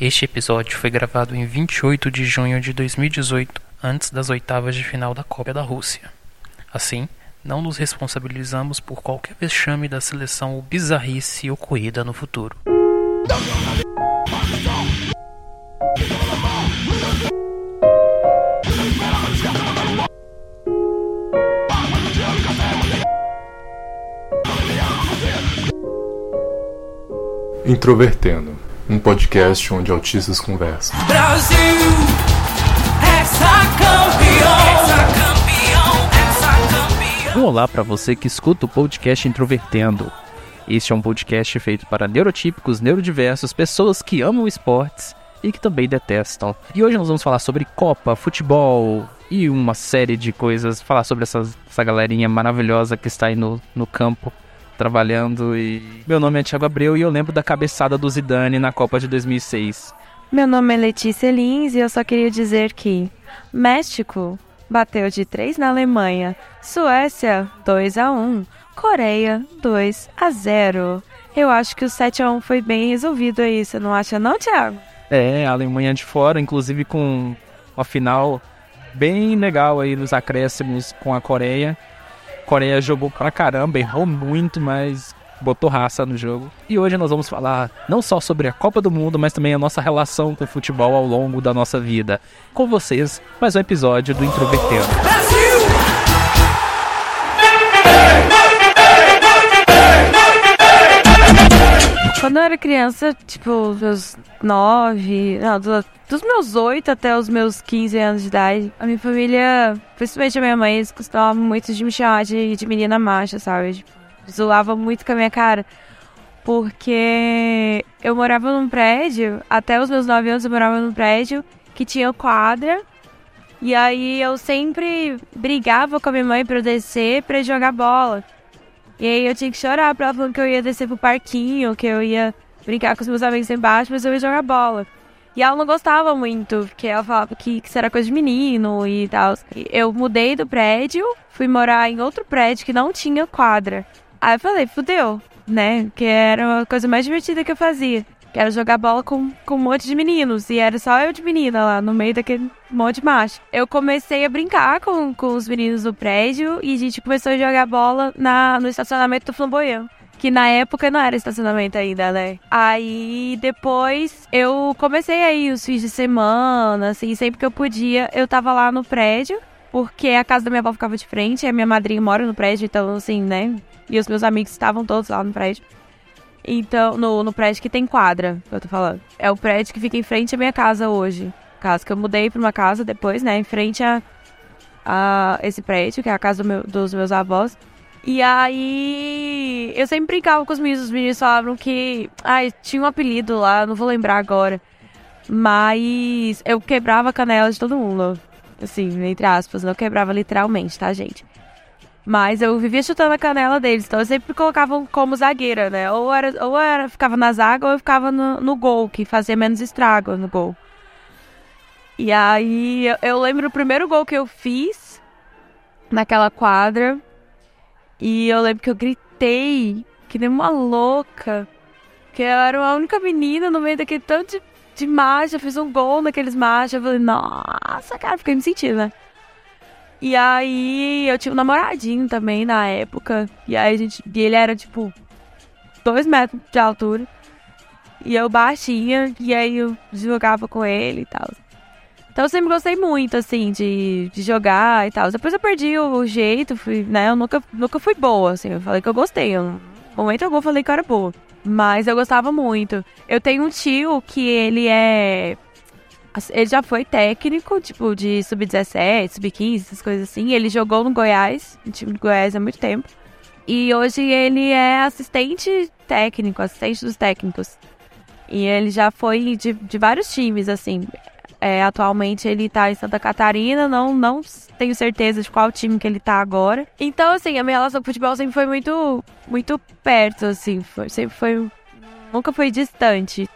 Este episódio foi gravado em 28 de junho de 2018, antes das oitavas de final da Copa da Rússia. Assim, não nos responsabilizamos por qualquer vexame da seleção ou bizarrice ocorrida no futuro. Introvertendo, um podcast onde autistas conversam. Brasil, hexacampeão, Um olá para você que escuta o podcast Introvertendo. Este é um podcast feito para neurotípicos, neurodiversos, pessoas que amam esportes e que também detestam. E hoje nós vamos falar sobre Copa, futebol e uma série de coisas. Falar sobre essa, essa galerinha maravilhosa que está aí no, no campo trabalhando. E meu nome é Thiago Abreu e eu lembro da cabeçada do Zidane na Copa de 2006. Meu nome é Letícia Lins e eu só queria dizer que México bateu de 3 na Alemanha, Suécia 2 a 1, Coreia 2 a 0. Eu acho que o 7 a 1 foi bem resolvido aí, você não acha não, Thiago? É, a Alemanha de fora, inclusive com uma final bem legal aí nos acréscimos com a Coreia. Coreia jogou pra caramba, errou muito, mas botou raça no jogo. E hoje nós vamos falar não só sobre a Copa do Mundo, mas também a nossa relação com o futebol ao longo da nossa vida. Com vocês, mais um episódio do Introvertendo. Brasil, Quando eu era criança, tipo, meus 9, não, do- dos meus 8 até os meus 15 anos de idade, a minha família, principalmente a minha mãe, eles gostavam muito de me chamar de, de menina macha, sabe? Tipo, zoava muito com a minha cara. Porque eu morava num prédio, até os meus 9 anos eu morava num prédio que tinha quadra. E aí eu sempre brigava com a minha mãe pra eu descer pra jogar bola. E aí eu tinha que chorar pra ela falando que eu ia descer pro parquinho, que eu ia brincar com os meus amigos embaixo, mas eu ia jogar bola. E ela não gostava muito, porque ela falava que, que isso era coisa de menino e tal. Eu mudei do prédio, fui morar em outro prédio que não tinha quadra. Aí eu falei, fudeu, né? Que era a coisa mais divertida que eu fazia. Que era jogar bola com, com um monte de meninos. E era só eu de menina lá, no meio daquele monte de macho. Eu comecei a brincar com, com os meninos do prédio e a gente começou a jogar bola na, no estacionamento do Flamboyant. Que na época não era estacionamento ainda, né? Aí depois eu comecei aí os fins de semana, assim, sempre que eu podia, eu tava lá no prédio, porque a casa da minha avó ficava de frente, a minha madrinha mora no prédio, então assim, né? E os meus amigos estavam todos lá no prédio. Então, no, no prédio que tem quadra, eu tô falando. É o prédio que fica em frente à minha casa hoje. Casa que eu mudei pra uma casa depois, né? Em frente a, a esse prédio, que é a casa do meu- dos meus avós. E aí, eu sempre brincava com os meninos. Os meninos falavam que. Ai, tinha um apelido lá, não vou lembrar agora. Mas eu quebrava a canela de todo mundo. Assim, entre aspas. Não quebrava literalmente, tá, gente? Mas eu vivia chutando a canela deles, então eu sempre colocava como zagueira, né? Ou era, ou era ficava na zaga ou eu ficava no, no gol, que fazia menos estrago no gol. E aí eu, eu lembro o primeiro gol que eu fiz naquela quadra. E eu lembro que eu gritei que nem uma louca. Que eu era a única menina no meio daquele tanto de, de. Eu fiz um gol naqueles machos. Eu falei, nossa, cara, fiquei me sentindo, né? E aí eu tinha um namoradinho também na época. E aí a gente. E ele era tipo dois metros de altura. E eu baixinha. E aí eu jogava com ele e tal. Então eu sempre gostei muito, assim, de, de jogar e tal. Depois eu perdi o, jeito, fui, né? Eu nunca, nunca fui boa, assim. Eu falei que eu gostei. Eu, no momento algum eu falei que eu era boa. Mas eu gostava muito. Eu tenho um tio que ele é. Ele já foi técnico, tipo, de sub-17, sub-15, essas coisas assim. Ele jogou no Goiás, no time do Goiás há muito tempo. E hoje ele é assistente técnico, assistente dos técnicos. E ele já foi de, de vários times, assim. É, atualmente ele tá em Santa Catarina, não, não tenho certeza de qual time que ele tá agora. Então, assim, a minha relação com o futebol sempre foi muito, muito perto, assim. Foi, sempre foi. Nunca foi distante.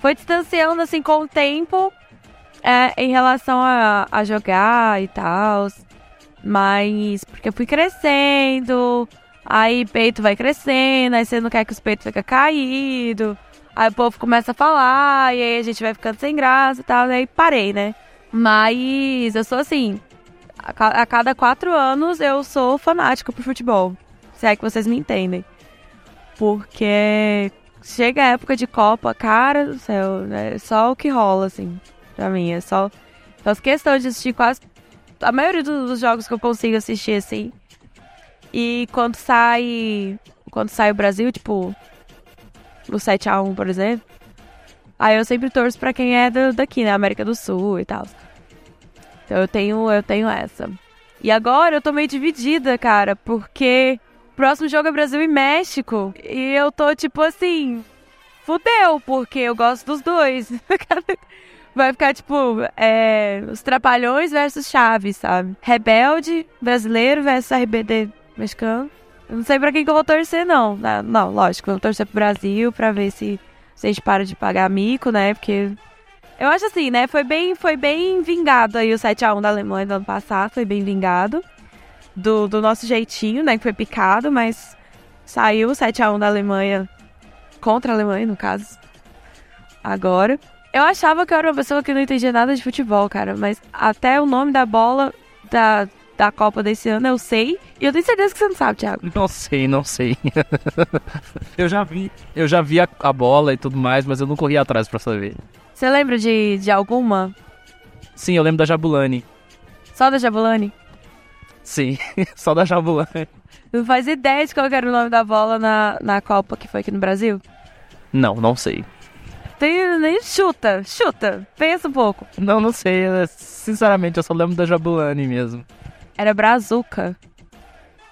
Foi distanciando, assim, com o tempo é, em relação a, a jogar e tal. Mas porque eu fui crescendo, aí peito vai crescendo, aí você não quer que os peitos fiquem caídos. Aí o povo começa a falar, e aí a gente vai ficando sem graça e tal, e aí parei, né? Mas eu sou assim, a, ca- a cada quatro anos eu sou fanática por futebol. Se é que vocês me entendem. Porque chega a época de Copa, cara do céu, é só o que rola, assim, pra mim. É só. Faço questão de assistir quase. A maioria dos jogos que eu consigo assistir, assim. E quando sai. Quando sai o Brasil, tipo. No 7x1, por exemplo. Aí eu sempre torço pra quem é do- daqui, né? América do Sul e tal. Então eu tenho, eu tenho essa. E agora eu tô meio dividida, cara, porque o próximo jogo é Brasil e México. E eu tô tipo assim. Fudeu, porque eu gosto dos dois. Vai ficar tipo, é, os Trapalhões versus Chaves, sabe? Rebelde brasileiro versus RBD mexicano. Eu não sei pra quem que eu vou torcer, não. Não, não, lógico, eu vou torcer pro Brasil pra ver se, se a gente para de pagar mico, né? Porque eu acho assim, né? Foi bem, foi bem vingado aí o 7x1 da Alemanha do ano passado, foi bem vingado. Do, do nosso jeitinho, né? Que foi picado, mas saiu o 7x1 da Alemanha contra a Alemanha, no caso. Agora. Eu achava que eu era uma pessoa que não entendia nada de futebol, cara, mas até o nome da bola da, da Copa desse ano eu sei. E eu tenho certeza que você não sabe, Thiago. Não sei, não sei. eu já vi, eu já vi a, a bola e tudo mais, mas eu não corri atrás pra saber. Você lembra de, de alguma? Sim, eu lembro da Jabulani. Só da Jabulani? Sim, só da Jabulani. Não faz ideia de qual era o nome da bola na, na Copa que foi aqui no Brasil? Não, não sei. Tem, nem chuta, chuta. Pensa um pouco. Não, não sei. eu- Sinceramente, eu só lembro da Jabulani mesmo. Era Brazuca.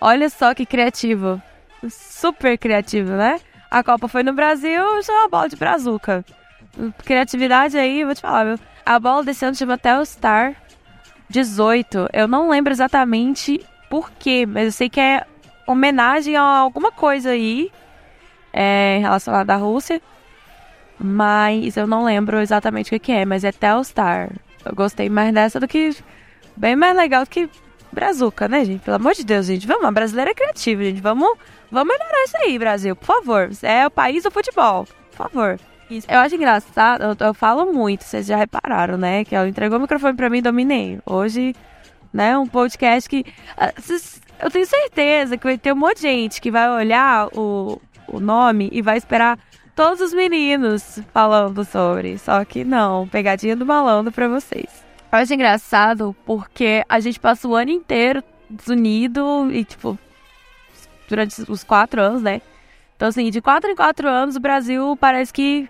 Olha só que criativo. Super criativo, né? A Copa foi no Brasil, chama a bola de Brazuca. Criatividade aí, vou te falar, viu? A bola desse ano chama Telstar 18. Eu não lembro exatamente por quê, mas eu sei que é homenagem a alguma coisa aí é, relacionada à Rússia. Mas eu não lembro exatamente o que é, mas é Telstar. Eu gostei mais dessa do que. Bem mais legal do que Brazuca, né, gente? Pelo amor de Deus, gente. Vamos, a brasileira é criativa, gente. Vamos, vamos melhorar isso aí, Brasil, por favor. É o país do futebol, por favor. Isso. Eu acho engraçado, eu, eu falo muito, vocês já repararam, né? Que ela entregou o microfone pra mim e dominei. Hoje, né, um podcast que. ah, Eu tenho certeza que vai ter um monte de gente que vai olhar o, o nome e vai esperar todos os meninos falando sobre. Só que não, pegadinha do malandro pra vocês. Eu acho engraçado porque a gente passa o ano inteiro desunido e, tipo, durante os quatro anos, né? Então, assim, de quatro em quatro anos, o Brasil parece que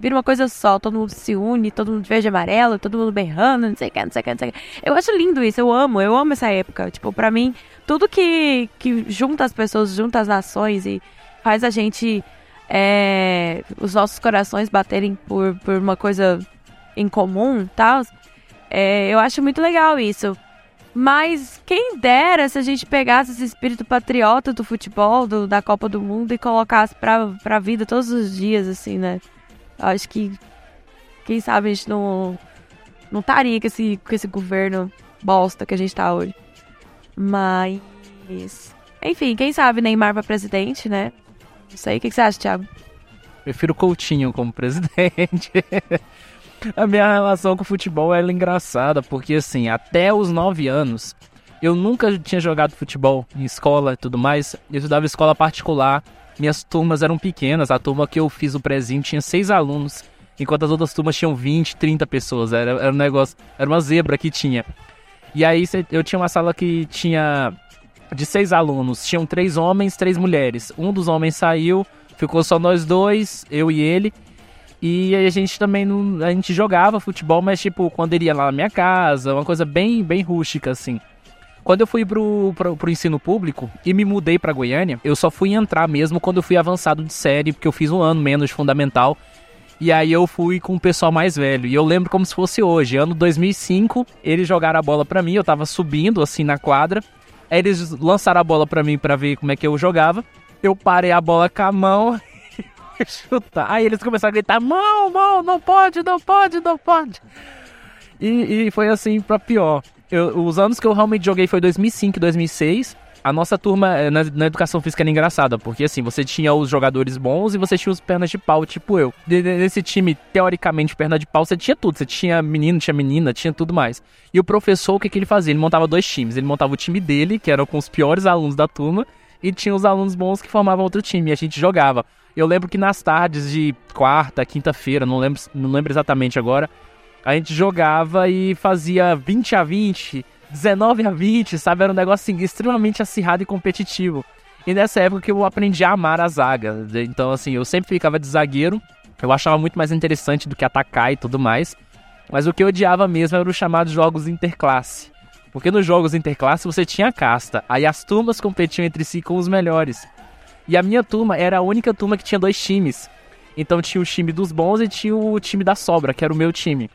vira uma coisa só. Todo mundo se une, todo mundo de verde e amarelo, todo mundo berrando, não sei o que, não sei o que, não sei o que. Eu acho lindo isso, eu amo, eu amo essa época. Tipo, pra mim, tudo que, que junta as pessoas, junta as nações e faz a gente, é, os nossos corações baterem por, por uma coisa em comum tal, é, eu acho muito legal isso. Mas quem dera se a gente pegasse esse espírito patriota do futebol, do- da Copa do Mundo e colocasse pra, pra vida todos os dias, assim, né? Acho que, quem sabe a gente não, não estaria com esse, com esse governo bosta que a gente tá hoje. Mas, enfim, quem sabe Neymar pra presidente, né? Não sei, o que, que você acha, Thiago? Prefiro Coutinho como presidente. A minha relação com o futebol era engraçada, porque assim, até os 9 anos, eu nunca tinha jogado futebol em escola e tudo mais. Eu estudava escola particular, minhas turmas eram pequenas, a turma que eu fiz o prezinho tinha seis alunos, enquanto as outras turmas tinham 20, 30 pessoas. Era, era um negócio, era uma zebra que tinha. E aí eu tinha uma sala que tinha de seis alunos, tinham três homens, três mulheres. Um dos homens saiu, ficou só nós dois, eu e ele. E a gente também não, a gente jogava futebol, mas tipo, quando ele ia lá na minha casa, uma coisa bem bem rústica assim. Quando eu fui pro, pro, pro ensino público e me mudei pra Goiânia, eu só fui entrar mesmo quando eu fui avançado de série, porque eu fiz um ano menos de fundamental. E aí eu fui com o pessoal mais velho. E eu lembro como se fosse hoje, ano 2005, eles jogaram a bola pra mim, eu tava subindo assim na quadra. Aí eles lançaram a bola pra mim pra ver como é que eu jogava. Eu parei a bola com a mão e chutar. Aí eles começaram a gritar: mão, mão, não pode, não pode, não pode. E, e foi assim pra pior. Eu- os anos que eu realmente joguei foi 2005 e 2006. a nossa turma eh, na, na educação física era engraçada, porque assim, você tinha os jogadores bons e você tinha os pernas de pau, tipo eu. Nesse time, teoricamente, perna de pau, você tinha tudo. Você tinha menino, tinha menina, tinha tudo mais. E o professor, o que, que ele fazia? Ele montava dois times. Ele montava o time dele, que era com os piores alunos da turma, e tinha os alunos bons que formavam outro time. E a gente jogava. Eu lembro que nas tardes de quarta, quinta-feira, não lembro, não lembro exatamente agora, a gente jogava e fazia 20 a 20, 19 a 20, sabe? Era um negócio assim, extremamente acirrado e competitivo. E nessa época que eu aprendi a amar a zaga. Então, assim, eu sempre ficava de zagueiro. Eu achava muito mais interessante do que atacar e tudo mais. Mas o que eu odiava mesmo era os chamados jogos interclasse. Porque nos jogos interclasse você tinha casta. Aí as turmas competiam entre si com os melhores. E a minha turma era a única turma que tinha dois times. Então tinha o time dos bons e tinha o time da sobra, que era o meu time.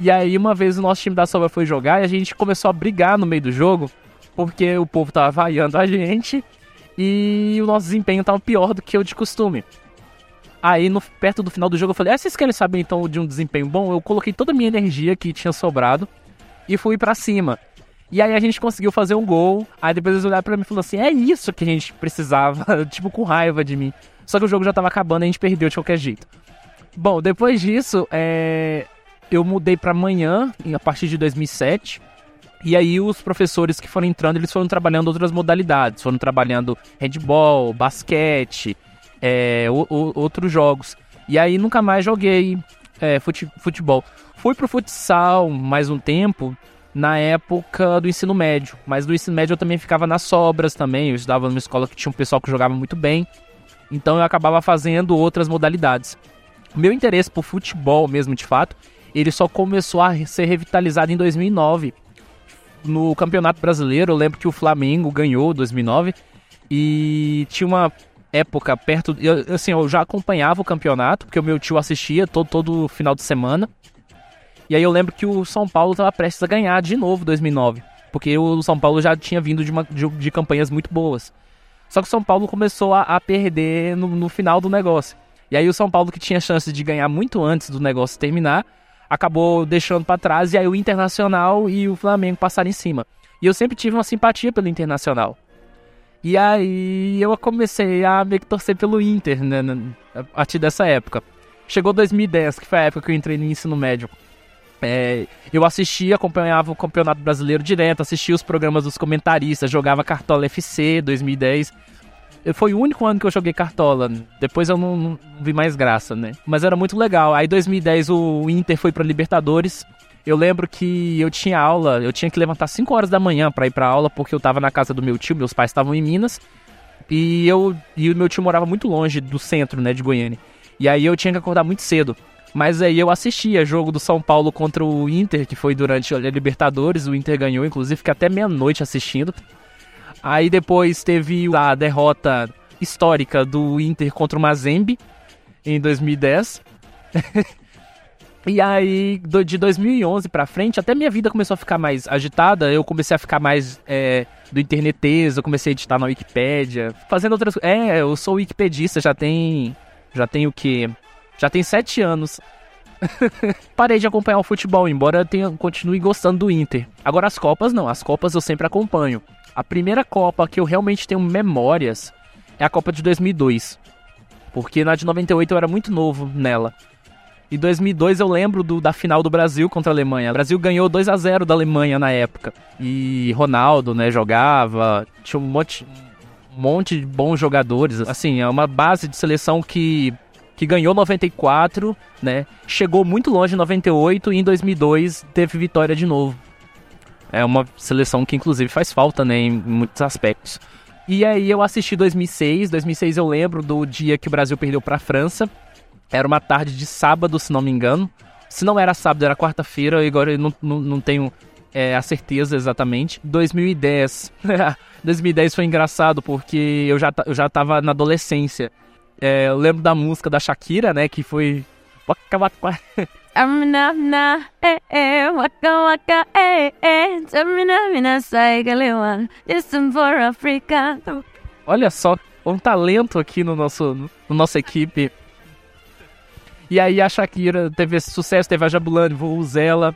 E aí uma vez o nosso time da sobra foi jogar e a gente começou a brigar no meio do jogo, porque o povo tava vaiando a gente e o nosso desempenho tava pior do que o de costume. Aí, no, perto do final do jogo, eu falei: Ah, vocês querem saber então de um desempenho bom? Eu coloquei toda a minha energia que tinha sobrado e fui pra cima. E aí a gente conseguiu fazer um gol. Aí depois eles olharam pra mim e falaram assim: É isso que a gente precisava, tipo, com raiva de mim. Só que o jogo já tava acabando e a gente perdeu de qualquer jeito. Bom, depois disso, é, eu mudei pra manhã, a partir de 2007. E aí os professores que foram entrando, eles foram trabalhando outras modalidades. Foram trabalhando handball, basquete, é, o- o- outros jogos. E aí nunca mais joguei é, fute- futebol. Fui pro futsal mais um tempo, na época do ensino médio. Mas do ensino médio eu também ficava nas sobras também. Eu estudava numa escola que tinha um pessoal que jogava muito bem. Então eu acabava fazendo outras modalidades. O meu interesse por futebol mesmo, de fato, ele só começou a ser revitalizado em 2009. No Campeonato Brasileiro, eu lembro que o Flamengo ganhou em 2009 e tinha uma época perto, eu, assim, eu já acompanhava o campeonato, porque o meu tio assistia todo, todo final de semana. E aí eu lembro que o São Paulo estava prestes a ganhar de novo em 2009, porque o São Paulo já tinha vindo de, uma, de, de campanhas muito boas. Só que o São Paulo começou a, a perder no, no final do negócio. E aí o São Paulo, que tinha chance de ganhar muito antes do negócio terminar, acabou deixando pra trás. E aí o Internacional e o Flamengo passaram em cima. E eu sempre tive uma simpatia pelo Internacional. E aí eu comecei a meio que torcer pelo Inter, né, a partir dessa época. Chegou 2010, que foi a época que eu entrei no ensino médio. É, eu assistia, acompanhava o Campeonato Brasileiro direto, assistia os programas dos comentaristas, jogava Cartola FC 2010. Foi o único ano que eu joguei Cartola. Depois eu não, não vi mais graça, né? Mas era muito legal. Aí 2010 o Inter foi pra Libertadores. Eu lembro que eu tinha aula, eu tinha que levantar 5 horas da manhã pra ir pra aula, porque eu tava na casa do meu tio, meus pais estavam em Minas. E eu e o meu tio morava muito longe do centro, né, de Goiânia. E aí eu tinha que acordar muito cedo. Mas aí eu assistia jogo do São Paulo contra o Inter, que foi durante a Libertadores, o Inter ganhou, inclusive fiquei até meia-noite assistindo. Aí depois teve a derrota histórica do Inter contra o Mazembe em 2010. e aí, de 2011 pra frente, até minha vida começou a ficar mais agitada. Eu comecei a ficar mais é, do interneteza, eu comecei a editar na Wikipédia, fazendo outras coisas. É, eu sou wikipedista, já tem. Já tem o quê? Já tem sete anos. Parei de acompanhar o futebol, embora eu tenha, continue gostando do Inter. Agora as Copas não, as Copas eu sempre acompanho. A primeira Copa que eu realmente tenho memórias é a Copa de 2002. Porque na de 98 eu era muito novo nela. Em 2002 eu lembro do- da final do Brasil contra a Alemanha. O Brasil ganhou 2 a 0 da Alemanha na época. E Ronaldo, né, jogava. Tinha um monte, um monte de bons jogadores. Assim, é uma base de seleção que, que ganhou 94, né? Chegou muito longe em 98 e em 2002 teve vitória de novo. É uma seleção que inclusive faz falta, né, em muitos aspectos. E aí eu assisti 2006, 2006 eu lembro do dia que o Brasil perdeu para a França. Era uma tarde de sábado, se não me engano. Se não era sábado, era quarta-feira, agora eu não, não, não tenho é, a certeza exatamente. 2010. 2010 foi engraçado porque eu já, eu já tava na adolescência. É, eu lembro da música da Shakira, né, que foi... Eh, eh, eh, eh. Olha só, um talento aqui no nosso, no nossa equipe. E aí a Shakira teve sucesso, teve a Jabulani, Vuvuzela.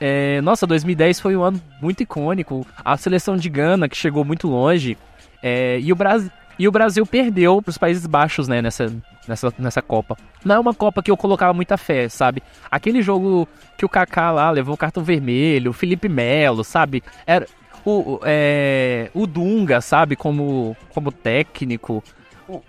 É, nossa, 2010 foi um ano muito icônico. A seleção de Gana, que chegou muito longe. É, e, o Brasil, e o Brasil perdeu para os Países Baixos, né, nessa, nessa, nessa Copa. Não é uma Copa que eu colocava muita fé, sabe? Aquele jogo que o Kaká lá levou o cartão vermelho, o Felipe Melo, sabe? Era o, é, o Dunga, sabe? Como, como técnico.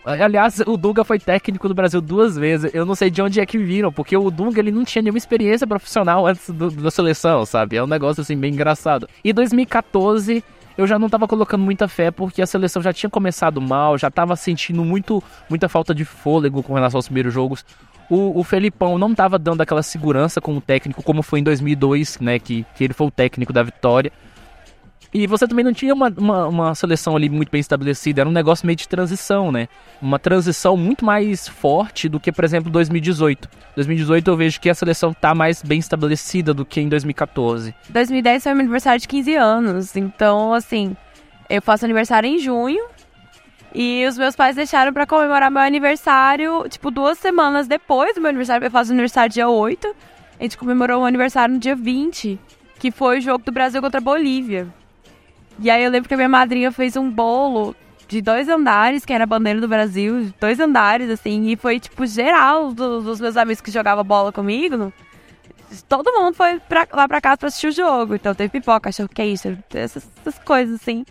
Aliás, o Dunga foi técnico do Brasil duas vezes. Eu não sei de onde é que viram, porque o Dunga ele não tinha nenhuma experiência profissional antes do- da seleção, sabe? É um negócio assim bem engraçado. E 2014 eu já não tava colocando muita fé porque a seleção já tinha começado mal, já tava sentindo muito, muita falta de fôlego com relação aos primeiros jogos. O, o Felipão não tava dando aquela segurança como técnico, como foi em 2002, né? Que, que ele foi o técnico da vitória. E você também não tinha uma, uma, uma seleção ali muito bem estabelecida, era um negócio meio de transição, né? Uma transição muito mais forte do que, por exemplo, 2018. 2018 eu vejo que a seleção tá mais bem estabelecida do que em 2014. 2010 foi meu aniversário de 15 anos, então, assim, eu faço aniversário em junho. E os meus pais deixaram pra comemorar meu aniversário, tipo, duas semanas depois do meu aniversário. Eu faço aniversário dia 8. A gente comemorou o aniversário no dia 20, que foi o jogo do Brasil contra a Bolívia. E aí eu lembro que a minha madrinha fez um bolo de dois andares, que era a bandeira do Brasil, dois andares, assim, e foi, tipo, geral do- dos meus amigos que jogavam bola comigo. Todo mundo foi pra- lá pra casa pra assistir o jogo. Então teve pipoca, cachorro queijo, essas, essas coisas, assim.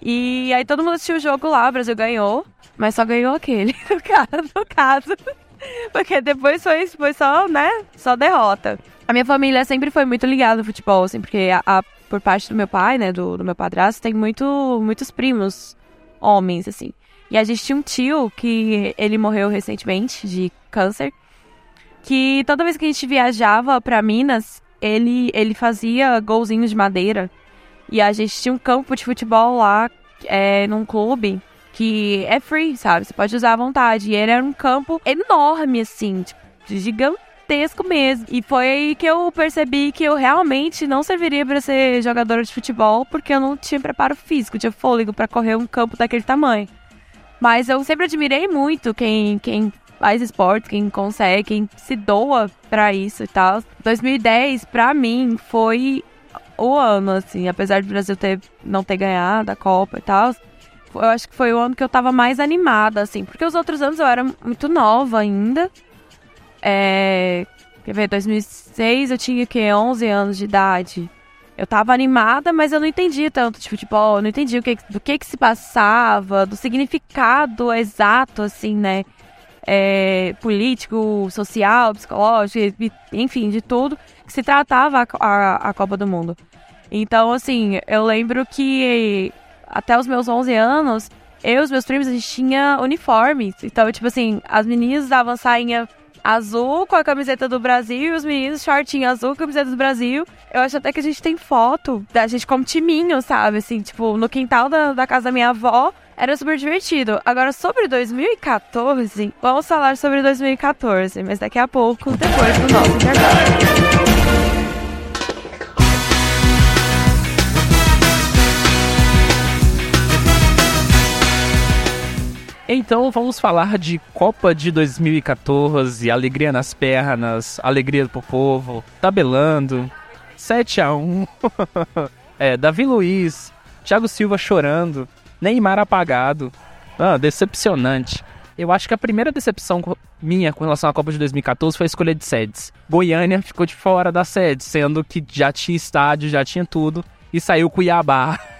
E aí todo mundo assistiu o jogo lá, o Brasil ganhou, mas só ganhou aquele, no caso. No caso. Porque depois foi, foi só, né, só derrota. A minha família sempre foi muito ligada no futebol, assim, porque a, a- por parte do meu pai, né, do, do meu padrasto, tem muito, muitos primos homens, assim. E a gente tinha um tio que ele morreu recentemente de câncer, que toda vez que a gente viajava pra Minas, ele, ele fazia golzinhos de madeira. E a gente tinha um campo de futebol lá, é, num clube, que é free, sabe? Você pode usar à vontade. E ele era um campo enorme, assim, tipo, gigantesco mesmo. E foi aí que eu percebi que eu realmente não serviria pra ser jogadora de futebol, porque eu não tinha preparo físico, tinha fôlego pra correr um campo daquele tamanho. Mas eu sempre admirei muito quem, quem faz esporte, quem consegue, quem se doa pra isso e tal. 2010, pra mim, foi o ano, assim, apesar do Brasil ter, não ter ganhado a Copa e tal. Eu acho que foi o ano que eu tava mais animada, assim, porque os outros anos eu era muito nova ainda. É, quer ver, 2006 eu tinha o quê? 11 anos de idade. Eu tava animada, mas eu não entendia tanto de futebol, eu não entendia o que, do que que se passava, do significado exato, assim, né? É, político, social, psicológico, enfim, de tudo que se tratava a, a, a Copa do Mundo. Então, assim, eu lembro que até os meus 11 anos, eu e os meus primos, a gente tinha uniformes. Então, tipo assim, as meninas usavam sainha azul com a camiseta do Brasil e os meninos shortinho azul camiseta do Brasil. Eu acho até que a gente tem foto da gente como timinho, sabe? Assim, tipo, no quintal da, da casa da minha avó. Era super divertido. Agora, sobre 2014, vamos falar sobre 2014, mas daqui a pouco, depois do nosso intervalo. Então vamos falar de Copa de 2014, alegria nas pernas, alegria pro povo, tabelando, 7 a 1 é, Davi Luiz, Thiago Silva chorando, Neymar apagado. Ah, decepcionante. Eu acho que a primeira decepção minha com relação à Copa de 2014 foi a escolha de sedes. Goiânia ficou de fora da sede, sendo que já tinha estádio, já tinha tudo, e saiu Cuiabá.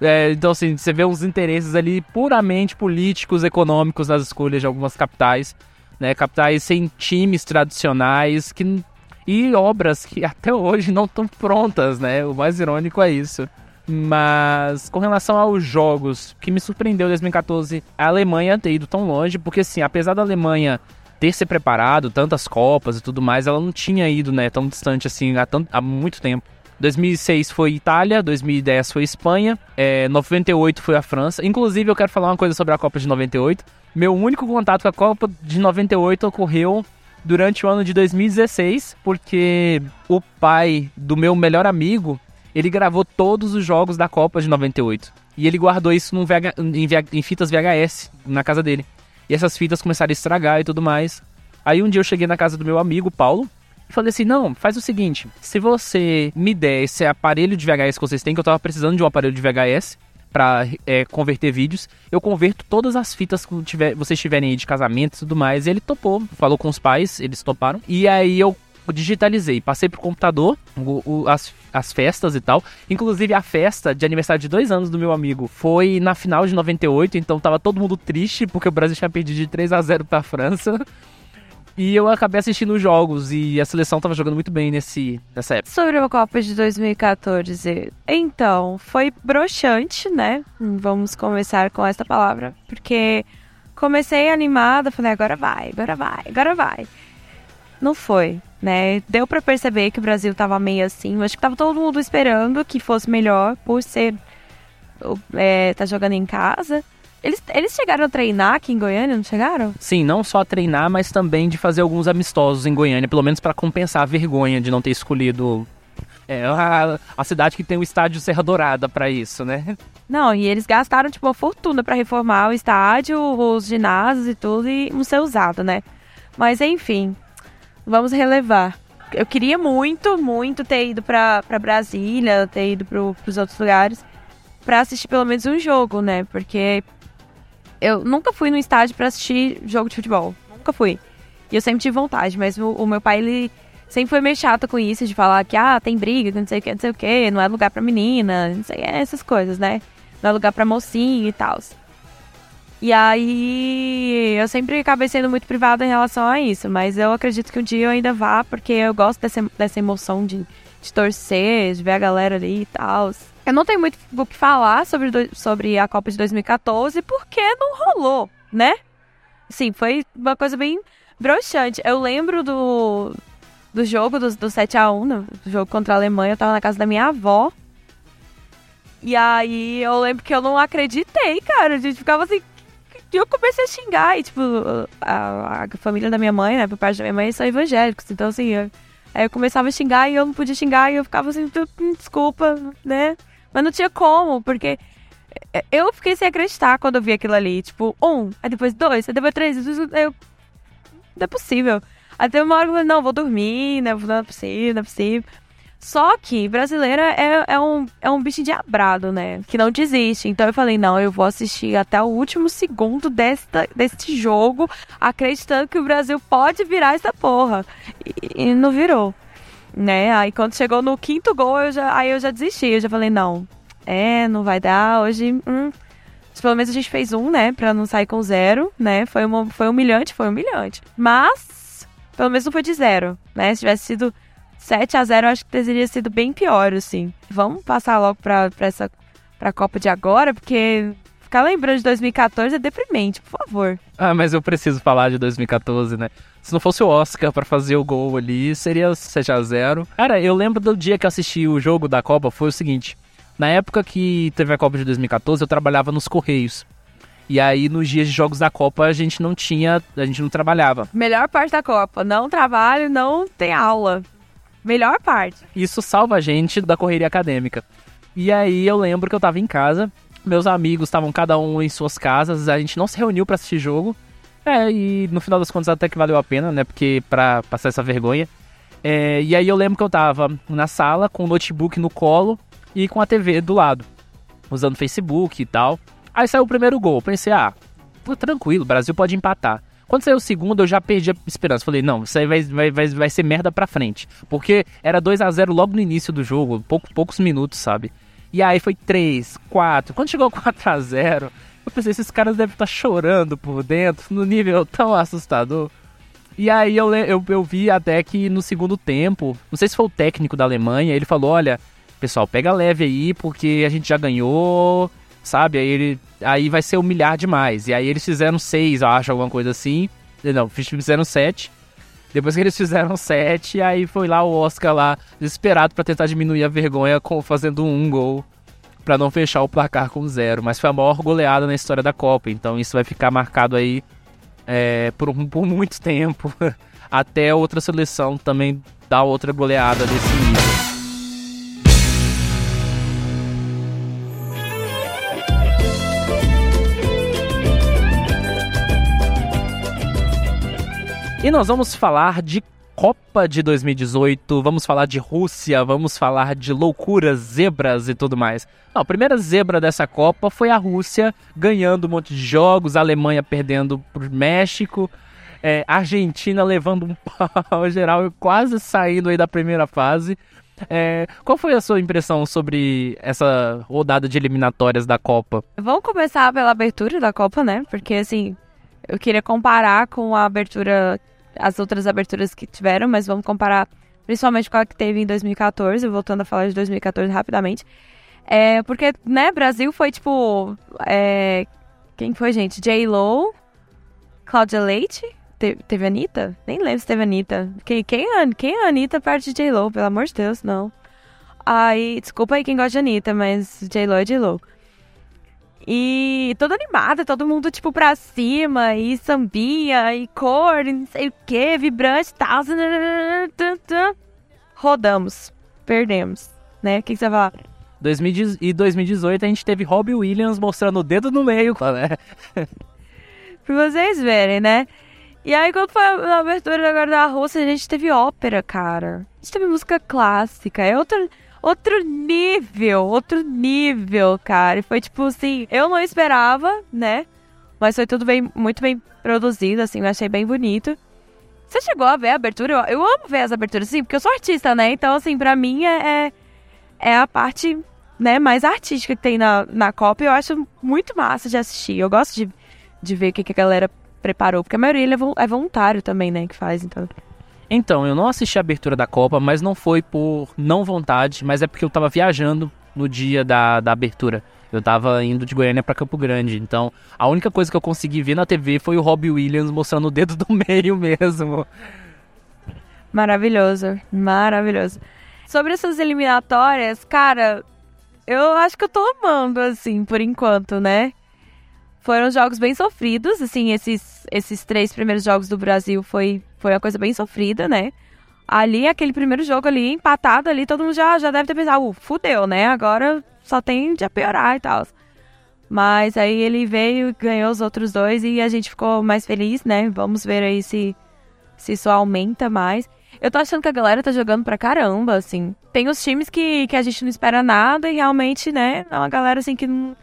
É, então, assim, você vê uns interesses ali puramente políticos, econômicos nas escolhas de algumas capitais, né? Capitais sem times tradicionais que, e obras que até hoje não estão prontas, né? O mais irônico é isso. Mas com relação aos jogos, que me surpreendeu em 2014 a Alemanha ter ido tão longe, porque assim, apesar da Alemanha ter se preparado, tantas copas e tudo mais, ela não tinha ido, né, tão distante assim há, tant- há muito tempo. 2006 foi Itália, 2010 foi Espanha, é, 98 foi a França. Inclusive, eu quero falar uma coisa sobre a Copa de 98. Meu único contato com a Copa de 98 ocorreu durante o ano de 2016, porque o pai do meu melhor amigo, ele gravou todos os jogos da Copa de 98. E ele guardou isso VH em, em fitas VHS na casa dele. E essas fitas começaram a estragar e tudo mais. Aí um dia eu cheguei na casa do meu amigo, Paulo, Falei assim, não, faz o seguinte, se você me der esse aparelho de VHS que vocês têm, que eu tava precisando de um aparelho de VHS pra é, converter vídeos, eu converto todas as fitas que tiver, vocês tiverem aí de casamento e tudo mais. E ele topou, falou com os pais, eles toparam. E aí eu digitalizei, passei pro computador o- o- as, as festas e tal. Inclusive a festa de aniversário de dois anos do meu amigo foi na final de 98, então tava todo mundo triste porque o Brasil tinha perdido de 3 a 0 pra França. E eu acabei assistindo os jogos e a seleção tava jogando muito bem nesse, nessa época. Sobre a Copa de 2014, então, foi broxante, né? Vamos começar com essa palavra, porque comecei animada, falei, agora vai, agora vai, agora vai. Não foi, né? Deu pra perceber que o Brasil tava meio assim, eu acho que tava todo mundo esperando que fosse melhor por ser o- é, tá jogando em casa. Eles, eles chegaram a treinar aqui em Goiânia, não chegaram? Sim, não só treinar, mas também de fazer alguns amistosos em Goiânia, pelo menos pra compensar a vergonha de não ter escolhido é, a, a cidade que tem o estádio Serra Dourada pra isso, né? Não, e eles gastaram, tipo, uma fortuna pra reformar o estádio, os ginásios e tudo, e não ser usado, né? Mas, enfim, vamos relevar. Eu queria muito, muito ter ido pra Brasília, ter ido pro, pros outros lugares, pra assistir pelo menos um jogo, né? Porque eu nunca fui no estádio pra assistir jogo de futebol. Nunca fui. E eu sempre tive vontade, mas o, o meu pai, ele sempre foi meio chato com isso, de falar que, ah, tem briga, não sei o que, não sei o que, não é lugar pra menina, não sei, essas coisas, né? Não é lugar pra mocinho e tal. E aí, eu sempre acabei sendo muito privada em relação a isso, mas eu acredito que um dia eu ainda vá, porque eu gosto dessa, dessa emoção de, de torcer, de ver a galera ali e tal. Eu não tenho muito o que falar sobre, sobre a Copa de 2014, porque não rolou, né? Sim, foi uma coisa bem broxante. Eu lembro do, do jogo do, do 7x1, no- do jogo contra a Alemanha, eu tava na casa da minha avó. E aí eu lembro que eu não acreditei, cara. A gente ficava assim. E eu comecei a xingar. E, tipo, a, a família da minha mãe, né? Por parte da minha mãe, são evangélicos. Então, assim, eu, aí eu começava a xingar e eu não podia xingar. E eu ficava assim, "Tu- hum, desculpa, né? Mas não tinha como, porque é, eu fiquei sem acreditar quando eu vi aquilo ali. Tipo, um, aí depois dois, aí depois três. Aí eu, não é possível. Até uma hora eu falei, não, vou dormir? Não é possível, não é possível. Só que brasileira é, é, um, é um bicho diabrado, né? Que não desiste. Então eu falei, não, eu vou assistir até o último segundo desta, deste jogo, acreditando que o Brasil pode virar essa porra. E, e não virou. Né? Aí quando chegou no quinto gol, eu já, aí eu já desisti. Eu já falei, não, é, não vai dar. Hoje, hum. Mas Pelo menos a gente fez um, né? Pra não sair com zero, né? Foi, uma, foi humilhante, foi humilhante. Mas, pelo menos não foi de zero, né? Se tivesse sido 7 a 0 eu acho que teria sido bem pior, assim. Vamos passar logo pra, pra essa pra Copa de agora, porque ficar lembrando de 2014 é deprimente, por favor. Ah, mas eu preciso falar de 2014, né? Se não fosse o Oscar pra fazer o gol ali, seria 7 a 0 Cara, eu lembro do dia que eu assisti o jogo da Copa, foi o seguinte. Na época que teve a Copa de 2014, eu trabalhava nos Correios. E aí, nos dias de jogos da Copa, a gente não tinha. A gente não trabalhava. Melhor parte da Copa, não trabalho, não tem aula. Melhor parte. Isso salva a gente da correria acadêmica. E aí eu lembro que eu tava em casa, meus amigos estavam cada um em suas casas, a gente não se reuniu pra assistir jogo. É, e no final das contas até que valeu a pena, né? Porque pra passar essa vergonha. É, e aí eu lembro que eu tava na sala com o notebook no colo e com a TV do lado, usando Facebook e tal. Aí saiu o primeiro gol, eu pensei, ah, tranquilo, o Brasil pode empatar. Quando saiu o segundo, eu já perdi a esperança. Falei, não, isso aí vai, vai, vai, vai ser merda pra frente. Porque era 2 a 0 logo no início do jogo, pouco, poucos minutos, sabe? E aí foi 3, 4. Quando chegou 4 a 0 eu pensei, esses caras devem estar chorando por dentro, no nível tão assustador. E aí eu, eu, eu vi até que no segundo tempo, não sei se foi o técnico da Alemanha, ele falou, olha, pessoal, pega leve aí, porque a gente já ganhou, sabe? Aí ele. Aí vai ser humilhar demais. E aí eles fizeram seis, acho, alguma coisa assim. Não, fizeram sete. Depois que eles fizeram sete, aí foi lá o Oscar lá, desesperado pra tentar diminuir a vergonha com fazendo um gol pra não fechar o placar com zero. Mas foi a maior goleada na história da Copa, então isso vai ficar marcado aí é, por, por muito tempo, até outra seleção também dar outra goleada desse nível. E nós vamos falar de Copa de 2018, vamos falar de Rússia, vamos falar de loucuras, zebras e tudo mais. Não, a primeira zebra dessa Copa foi a Rússia ganhando um monte de jogos, a Alemanha perdendo pro México, é, Argentina levando um pau geral e quase saindo aí da primeira fase. É, qual foi a sua impressão sobre essa rodada de eliminatórias da Copa? Vamos começar pela abertura da Copa, né? Porque assim, eu queria comparar com a abertura, as outras aberturas que tiveram, mas vamos comparar principalmente com a que teve em 2014, voltando a falar de 2014 rapidamente. É, porque, né, Brasil foi tipo. É, quem foi, gente? J-Lo, Cláudia Leite, te, teve Anitta? Nem lembro se teve Anitta. Quem, quem, é- quem é a Anitta perto de J-Lo? Pelo amor de Deus, não. Aí, desculpa aí quem gosta de Anitta, mas J-Lo é J-Lo. E toda animada, todo mundo, tipo, pra cima, e sambinha, e cor, e não sei o que, vibrante e tal. Rodamos. Perdemos. Né? O que, que você vai falar? 2010 e 2018 a gente teve Robbie Williams mostrando o dedo no meio, né? Pra vocês verem, né? E aí, quando foi a abertura da Rússia, a gente teve ópera, cara. A gente teve música clássica. É outro, outro nível, outro nível, cara. E foi tipo assim, eu não esperava, né? Mas foi tudo bem, muito bem produzido, assim, eu achei bem bonito. Você chegou a ver a abertura? Eu, eu amo ver as aberturas, assim, porque eu sou artista, né? Então, assim, pra mim é, é, é a parte né, mais artística que tem na, na Copa e eu acho muito massa de assistir. Eu gosto de, de ver o que, que a galera preparou, porque a maioria é é voluntário também, né, que faz, então. Então, eu não assisti a abertura da Copa, mas não foi por não vontade, mas é porque eu tava viajando no dia da, da abertura. Eu tava indo de Goiânia pra Campo Grande, então a única coisa que eu consegui ver na TV foi o Robbie Williams mostrando o dedo do meio mesmo. Maravilhoso, maravilhoso. Sobre essas eliminatórias, cara, eu acho que eu tô amando, assim, por enquanto, né? Foram jogos bem sofridos, assim, esses, esses três primeiros jogos do Brasil foi, foi uma coisa bem sofrida, né? Ali, aquele primeiro jogo ali, empatado ali, todo mundo já, já deve ter pensado, uh, fudeu, né? Agora só tem de piorar e tal. Mas aí ele veio, ganhou os outros dois e a gente ficou mais feliz, né? Vamos ver aí se, se isso aumenta mais. Eu tô achando que a galera tá jogando pra caramba, assim. Tem os times que, que a gente não espera nada e realmente, né, é uma galera assim que não,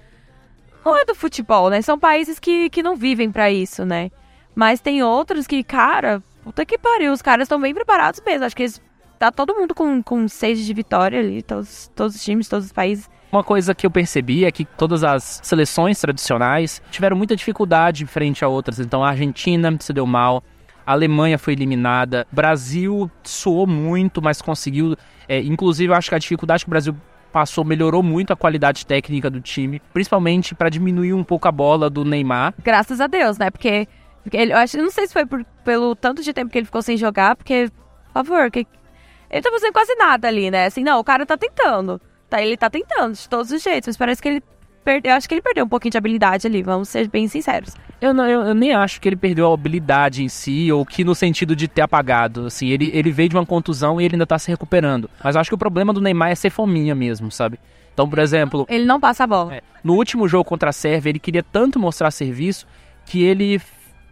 não é do futebol, né? São países que, que não vivem pra isso, né? Mas tem outros que, cara, puta que pariu, os caras estão bem preparados mesmo. Acho que eles, tá todo mundo com, com sede de vitória ali, todos, todos os times, todos os países. Uma coisa que eu percebi é que todas as seleções tradicionais tiveram muita dificuldade frente a outras. Então a Argentina se deu mal, a Alemanha foi eliminada, o Brasil suou muito, mas conseguiu. é, inclusive, eu acho que a dificuldade que o Brasil passou melhorou muito a qualidade técnica do time, principalmente para diminuir um pouco a bola do Neymar. Graças a Deus, né? Porque ele, eu acho, não sei se foi por- pelo tanto de tempo que ele ficou sem jogar, porque, por favor, que, ele tá fazendo quase nada ali, né? Assim, não, o cara tá tentando. Tá, ele tá tentando de todos os jeitos, mas parece que ele perdeu. Eu acho que ele perdeu um pouquinho de habilidade ali, vamos ser bem sinceros. Eu, não, eu, eu nem acho que ele perdeu a habilidade em si, ou que no sentido de ter apagado. Assim, ele, ele veio de uma contusão e ele ainda tá se recuperando. Mas eu acho que o problema do Neymar é ser fominha mesmo, sabe? Então, por exemplo, Ele não passa a bola. É, no último jogo contra a Sérvia, ele queria tanto mostrar serviço que ele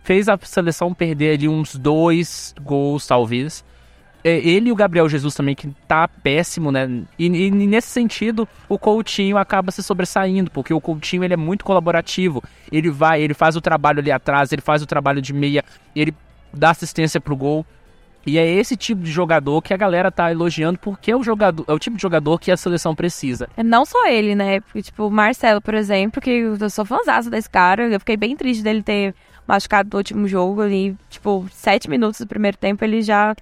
fez a seleção perder ali uns dois gols, talvez. É, Ele e o Gabriel Jesus também, que tá péssimo, né? E, e nesse sentido, o Coutinho acaba se sobressaindo, porque o Coutinho ele é muito colaborativo. Ele vai, ele faz o trabalho ali atrás, ele faz o trabalho de meia, ele dá assistência pro gol. E é esse tipo de jogador que a galera tá elogiando, porque é o, jogador, é o tipo de jogador que a seleção precisa. É Não só ele, né? Porque, tipo, o Marcelo, por exemplo, que eu sou fãzaça desse cara. Eu fiquei bem triste dele ter machucado no último jogo ali. Tipo, sete minutos do primeiro tempo, ele já,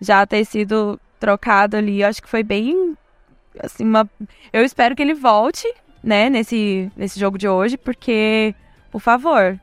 já ter sido trocado ali. Eu acho que foi bem. Assim, uma. Eu espero que ele volte, né, nesse, nesse jogo de hoje, porque, por favor,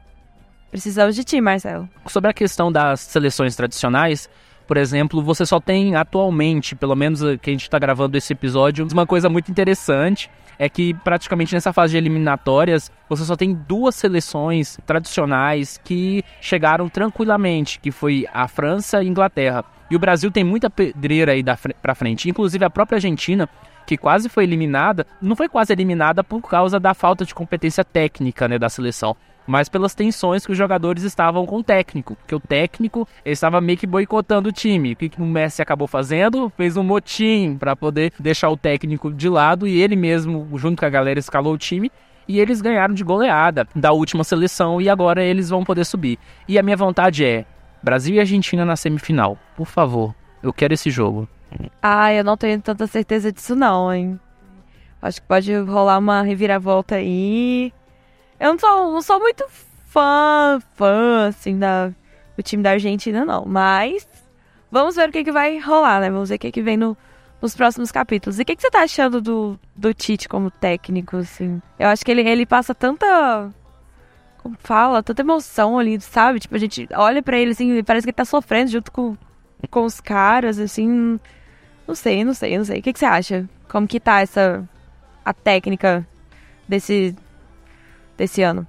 precisamos de ti, Marcelo. sobre a questão das seleções tradicionais, por exemplo, você só tem atualmente, pelo menos eh, que a gente está gravando esse episódio, uma coisa muito interessante é que praticamente nessa fase de eliminatórias você só tem duas seleções tradicionais que chegaram tranquilamente, que foi a França e a Inglaterra. E o Brasil tem muita pedreira aí fre- pra frente, inclusive a própria Argentina que quase foi eliminada, não foi quase eliminada por causa da falta de competência técnica né, da seleção. Mas pelas tensões que os jogadores estavam com o técnico, porque o técnico estava meio que boicotando o time. O que o Messi acabou fazendo? Fez um motim para poder deixar o técnico de lado e ele mesmo, junto com a galera, escalou o time e eles ganharam de goleada da última seleção e agora eles vão poder subir. E a minha vontade é Brasil e Argentina na semifinal. Por favor, eu quero esse jogo. Ah, eu não tenho tanta certeza disso não, hein. Acho que pode rolar uma reviravolta aí. Eu não sou, não sou muito fã, fã, assim, da, do time da Argentina, não. Mas vamos ver o que, que vai rolar, né? Vamos ver o que, que vem no, nos próximos capítulos. E o que, que você tá achando do, do Tite como técnico, assim? Eu acho que ele, ele passa tanta. Como fala? Tanta emoção ali, sabe? Tipo, a gente olha pra ele, assim, parece que ele tá sofrendo junto com, com os caras, assim. Não sei, não sei, não sei. O que, que você acha? Como que tá essa. a técnica desse. Desse ano?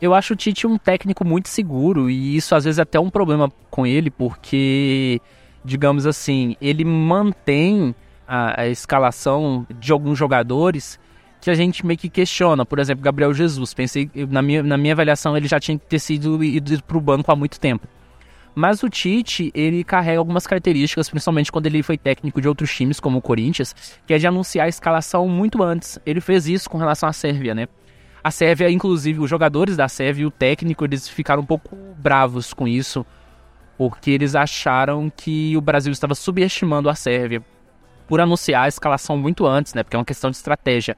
Eu acho o Tite um técnico muito seguro e isso às vezes é até um problema com ele, porque, digamos assim, ele mantém a, a escalação de alguns jogadores que a gente meio que questiona. Por exemplo, Gabriel Jesus. Pensei, na minha, na minha avaliação, ele já tinha que ter sido ido pro banco há muito tempo. Mas o Tite, ele carrega algumas características, principalmente quando ele foi técnico de outros times, como o Corinthians, que é de anunciar a escalação muito antes. Ele fez isso com relação à Sérvia, né? A Sérvia, inclusive, os jogadores da Sérvia e o técnico, eles ficaram um pouco bravos com isso, porque eles acharam que o Brasil estava subestimando a Sérvia por anunciar a escalação muito antes, né? Porque é uma questão de estratégia.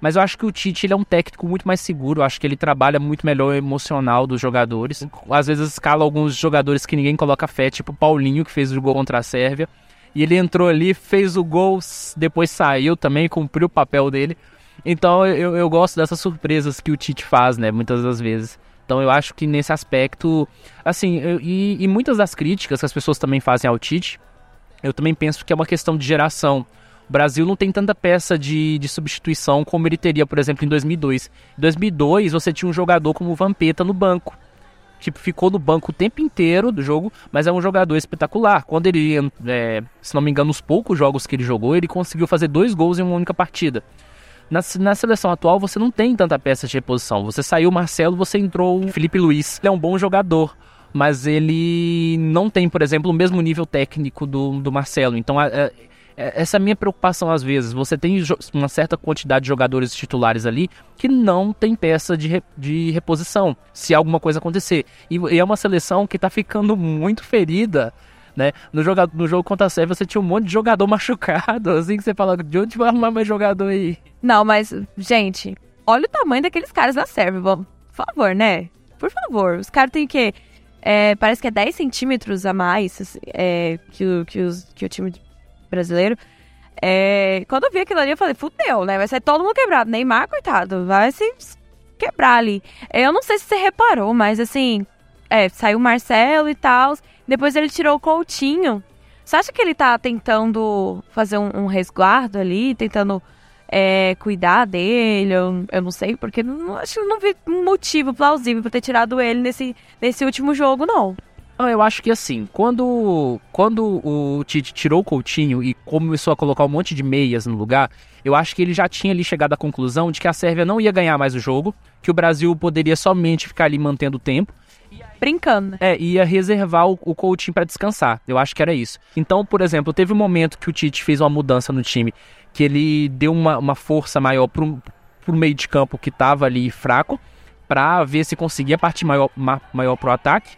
Mas eu acho que o Tite ele é um técnico muito mais seguro. Eu acho que ele trabalha muito melhor o emocional dos jogadores. Às vezes escala alguns jogadores que ninguém coloca fé, tipo o Paulinho, que fez o gol contra a Sérvia. E ele entrou ali, fez o gol, depois saiu também, cumpriu o papel dele. Então eu, eu gosto dessas surpresas que o Tite faz, né? Muitas das vezes. Então eu acho que nesse aspecto, assim, eu- e, e muitas das críticas que as pessoas também fazem ao Tite, eu também penso que é uma questão de geração. O Brasil não tem tanta peça de, de substituição como ele teria, por exemplo, em 2002. Em 2002, você tinha um jogador como o Vampeta no banco. Tipo, ficou no banco o tempo inteiro do jogo, mas é um jogador espetacular. Quando ele, é, se não me engano, os poucos jogos que ele jogou, ele conseguiu fazer dois gols em uma única partida. Na, na seleção atual, você não tem tanta peça de reposição. Você saiu Marcelo, você entrou o Felipe Luiz. Ele é um bom jogador, mas ele não tem, por exemplo, o mesmo nível técnico do, do Marcelo. Então, a- a- essa é a minha preocupação às vezes. Você tem uma certa quantidade de jogadores titulares ali que não tem peça de, re- de reposição, se alguma coisa acontecer. E, e é uma seleção que tá ficando muito ferida. Né? No, joga, no jogo contra a Sérvia, você tinha um monte de jogador machucado, assim que você fala, de onde vai arrumar mais jogador aí? Não, mas, gente, olha o tamanho daqueles caras da Sérvia. Por favor, né? Por favor. Os caras têm o quê? É, parece que é 10 centímetros a mais assim, é, que, o, que, os- que o time brasileiro. É, quando eu vi aquilo ali, eu falei, fudeu, né? Vai sair todo mundo quebrado. Neymar, coitado, vai se quebrar ali. Eu não sei se você reparou, mas assim, é, saiu o Marcelo e tal. Depois ele tirou o Coutinho. Você acha que ele tá tentando fazer um, um resguardo ali, tentando é, cuidar dele? Eu, eu não sei, porque não, acho que não vi um motivo plausível pra ter tirado ele nesse, nesse último jogo, não. Não, eu acho que assim, quando, quando o Tite tirou o Coutinho e começou a colocar um monte de meias no lugar, eu acho que ele já tinha ali chegado à conclusão de que a Sérvia não ia ganhar mais o jogo, que o Brasil poderia somente ficar ali mantendo o tempo, Brincando, né? é, ia reservar o, o Coutinho para descansar. Eu acho que era isso. Então, por exemplo, teve um momento que o Tite fez uma mudança no time, que ele deu uma, uma força maior pro, pro meio de campo que tava ali fraco, para ver se conseguia partir maior, ma, maior pro ataque.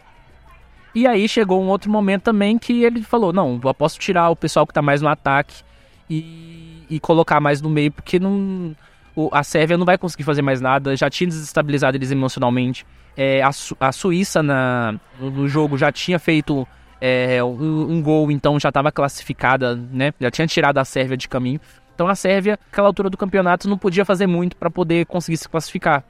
E aí chegou um outro momento também que ele falou: não, eu posso tirar o pessoal que tá mais no ataque e, e colocar mais no meio, porque não, o- a Sérvia não vai conseguir fazer mais nada, já tinha desestabilizado eles emocionalmente. É, a, Su- a Suíça na, no, jogo já tinha feito é, um, um gol, então já estava classificada, né? Já tinha tirado a Sérvia de caminho. Então a Sérvia, naquela altura do campeonato, não podia fazer muito para poder conseguir se classificar.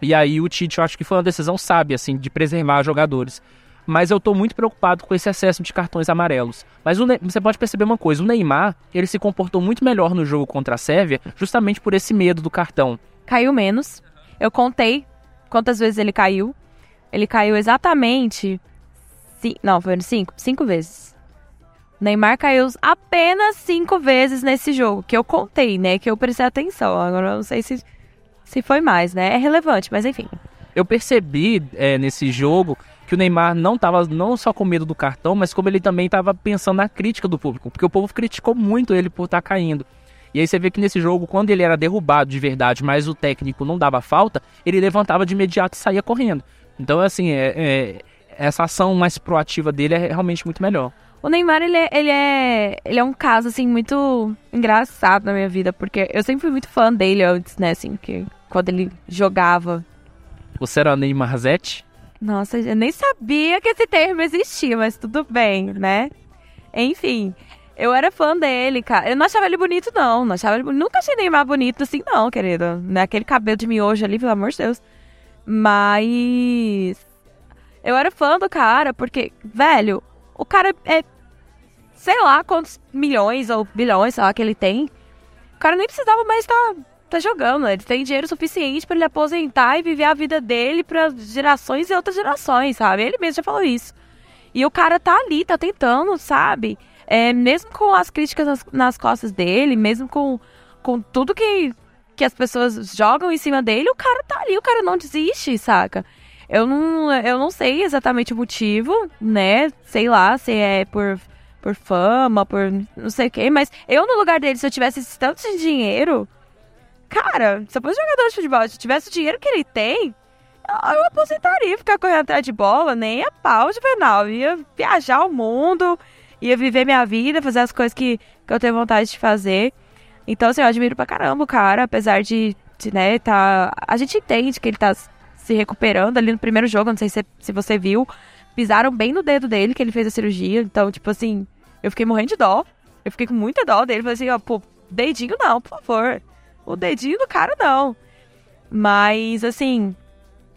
E aí o Tite, eu acho que foi uma decisão sábia, assim, de preservar jogadores. Mas eu tô muito preocupado com esse excesso de cartões amarelos. Mas Ne- você pode perceber uma coisa, o Neymar, ele se comportou muito melhor no jogo contra a Sérvia, justamente por esse medo do cartão. Caiu menos. Eu contei quantas vezes ele caiu. Ele caiu exatamente. Não, foram cinco? Cinco vezes. O Neymar caiu apenas cinco vezes nesse jogo, que eu contei, né? Que eu prestei atenção. Agora eu não sei se, se foi mais, né? É relevante, mas enfim. Eu percebi é, nesse jogo que o Neymar não estava não só com medo do cartão, mas como ele também estava pensando na crítica do público, porque o povo criticou muito ele por estar tá caindo. E aí você vê que nesse jogo, quando ele era derrubado de verdade, mas o técnico não dava falta, ele levantava de imediato e saía correndo. Então, assim, é, é, essa ação mais proativa dele é realmente muito melhor. O Neymar, ele é, ele é, ele é um caso, assim, muito engraçado na minha vida, porque eu sempre fui muito fã dele antes, né, assim, que quando ele jogava. Você era Neymar Zete? Nossa, eu nem sabia que esse termo existia, mas tudo bem, né? Enfim, eu era fã dele, cara. Eu não achava ele bonito, não. Não achava ele. Nunca achei Neymar bonito assim, não, querido. Naquele cabelo de miojo ali, pelo amor de Deus. Mas. Eu era fã do cara, porque, velho, o cara é. Sei lá quantos milhões ou bilhões, sei lá, que ele tem. O cara nem precisava mais estar tá, jogando. Ele tem dinheiro suficiente para ele aposentar e viver a vida dele para gerações e outras gerações, sabe? Ele mesmo já falou isso. E o cara tá ali, tá tentando, sabe? É, mesmo com as críticas nas, nas, costas dele, mesmo com, com tudo que, que as pessoas jogam em cima dele, o cara tá ali, o cara não desiste, saca? Eu não, eu não sei exatamente o motivo, né? Sei lá se é por, por fama, por não sei o quê, mas eu no lugar dele, se eu tivesse esse tanto dinheiro, cara, se eu fosse jogador de futebol, se tivesse o dinheiro que ele tem, eu aposentaria ficar correndo atrás de bola, nem a pau de penal. Ia viajar o mundo, ia viver minha vida, fazer as coisas que, que eu tenho vontade de fazer. Então, assim, eu admiro pra caramba o cara, apesar de, de né, tá... A gente entende que ele tá se recuperando ali no primeiro jogo, não sei se, se você viu, pisaram bem no dedo dele que ele fez a cirurgia, então, tipo assim, eu fiquei morrendo de dó. Eu fiquei com muita dó dele, falei assim, ó, pô, dedinho não, por favor. O dedinho do cara não. Mas, assim,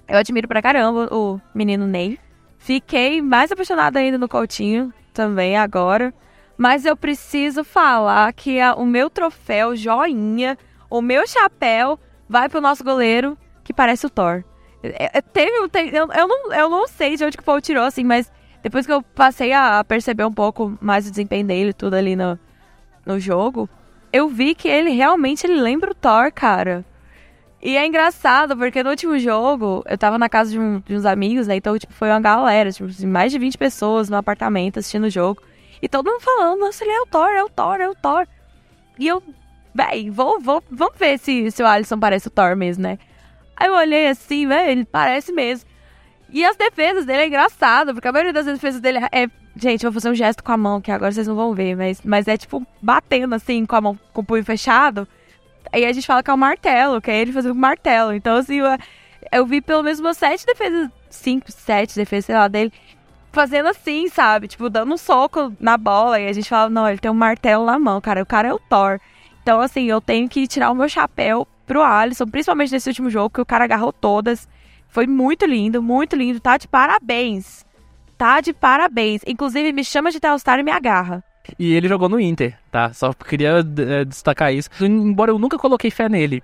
eu admiro pra caramba o menino Ney. Fiquei mais apaixonada ainda no Coutinho também agora. Mas eu preciso falar que a, o meu troféu, joinha, o meu chapéu, vai pro nosso goleiro, que parece o Thor. É, é, teve, eu, eu, não, eu não sei de onde que o Paul tirou, assim, mas depois que eu passei a perceber um pouco mais o desempenho dele, tudo ali no, no jogo, eu vi que ele realmente ele lembra o Thor, cara. E é engraçado, porque no último jogo, eu tava na casa de, um, de uns amigos, né? Então, tipo, foi uma galera, tipo, assim, mais de 20 pessoas no apartamento assistindo o jogo. E todo mundo falando, nossa, ele é o Thor, é o Thor, é o Thor. E eu, véi, vou, vou, vamos ver se, se o Alisson parece o Thor mesmo, né? Aí eu olhei assim, velho, ele parece mesmo. E as defesas dele é engraçado, porque a maioria das defesas dele é. Gente, vou fazer um gesto com a mão, que agora vocês não vão ver, mas, mas é tipo batendo assim com a mão com o punho fechado. Aí a gente fala que é o martelo, que é ele fazendo o martelo. Então, assim, eu, eu vi pelo menos umas sete defesas, cinco, sete defesas, sei lá, dele, fazendo assim, sabe? Tipo, dando um soco na bola. E a gente fala, não, ele tem um martelo na mão, cara. O cara é o Thor. Então, assim, eu tenho que tirar o meu chapéu pro Alisson, principalmente nesse último jogo, que o cara agarrou todas. Foi muito lindo, muito lindo. Tá de parabéns. Tá de parabéns. Inclusive, me chama de Telstar e me agarra. E ele jogou no Inter, tá? Só queria é, destacar isso. Embora eu nunca coloquei fé nele.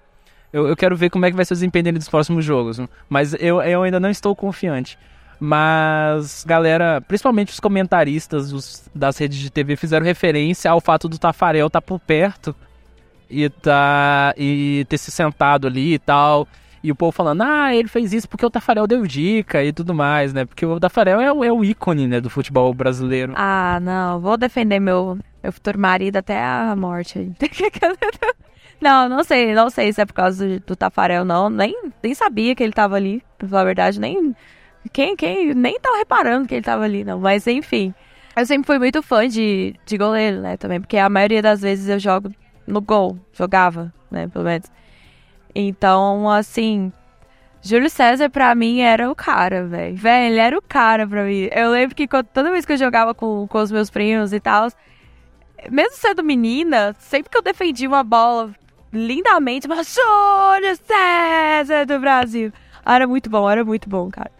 Eu, eu, quero ver como é que vai ser o desempenho dele nos próximos jogos. Mas eu, eu ainda não estou confiante. Mas, galera, principalmente os comentaristas os, das redes de TV fizeram referência ao fato do Tafarel estar tá por perto e, tá, e ter se sentado ali e tal. E o povo falando, ah, ele fez isso porque o Tafarel deu dica e tudo mais, né? Porque o Tafarel é, o, é o ícone, né, do futebol brasileiro. Ah, não, vou defender meu, meu futuro marido até a morte. não, não sei, não sei se é por causa do, Tafarel, não. Nem, nem sabia que ele tava ali, pra falar a verdade, nem... Quem, quem, nem tava reparando que ele tava ali, não. Mas, enfim. Eu sempre fui muito fã de, de goleiro, né, também. Porque a maioria das vezes eu jogo no gol. Jogava, né, pelo menos. Então, assim, Júlio César pra mim era o cara, velho. Velho, ele era o cara pra mim. Eu lembro que toda vez que eu jogava com, com os meus primos e tal, mesmo sendo menina, sempre que eu defendia uma bola lindamente, mas Júlio César do Brasil. Ah, era muito bom, era muito bom, cara.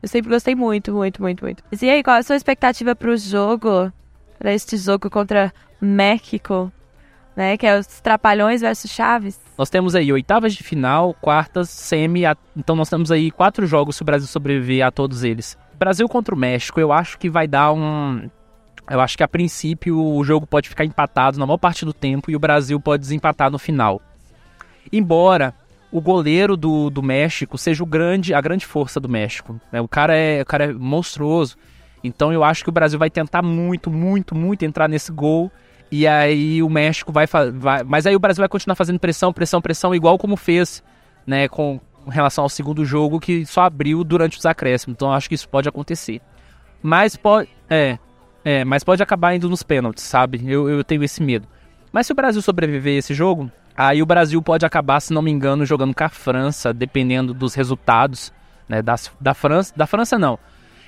Eu sempre gostei muito, muito, muito, muito. E aí, qual é a sua expectativa pro jogo? Pra este jogo contra México? Né? Que é os Trapalhões versus Chaves. Nós temos aí oitavas de final, quartas, semi. Então nós temos aí quatro jogos se o Brasil sobreviver a todos eles. Brasil contra o México, eu acho que vai dar um. Eu acho que a princípio o jogo pode ficar empatado na maior parte do tempo e o Brasil pode desempatar no final. Embora o goleiro do, do México seja o grande, a grande força do México. Né? O, cara é, o cara é monstruoso. Então eu acho que o Brasil vai tentar muito, muito, muito entrar nesse gol. E aí o México vai, vai. Mas aí o Brasil vai continuar fazendo pressão, pressão, pressão, igual como fez, né? Com relação ao segundo jogo, que só abriu durante os acréscimos. Então acho que isso pode acontecer. Mas pode. É. É, mas pode acabar indo nos pênaltis, sabe? Eu, eu tenho esse medo. Mas se o Brasil sobreviver a esse jogo, aí o Brasil pode acabar, se não me engano, jogando com a França, dependendo dos resultados, né? Da, da França. Da França não.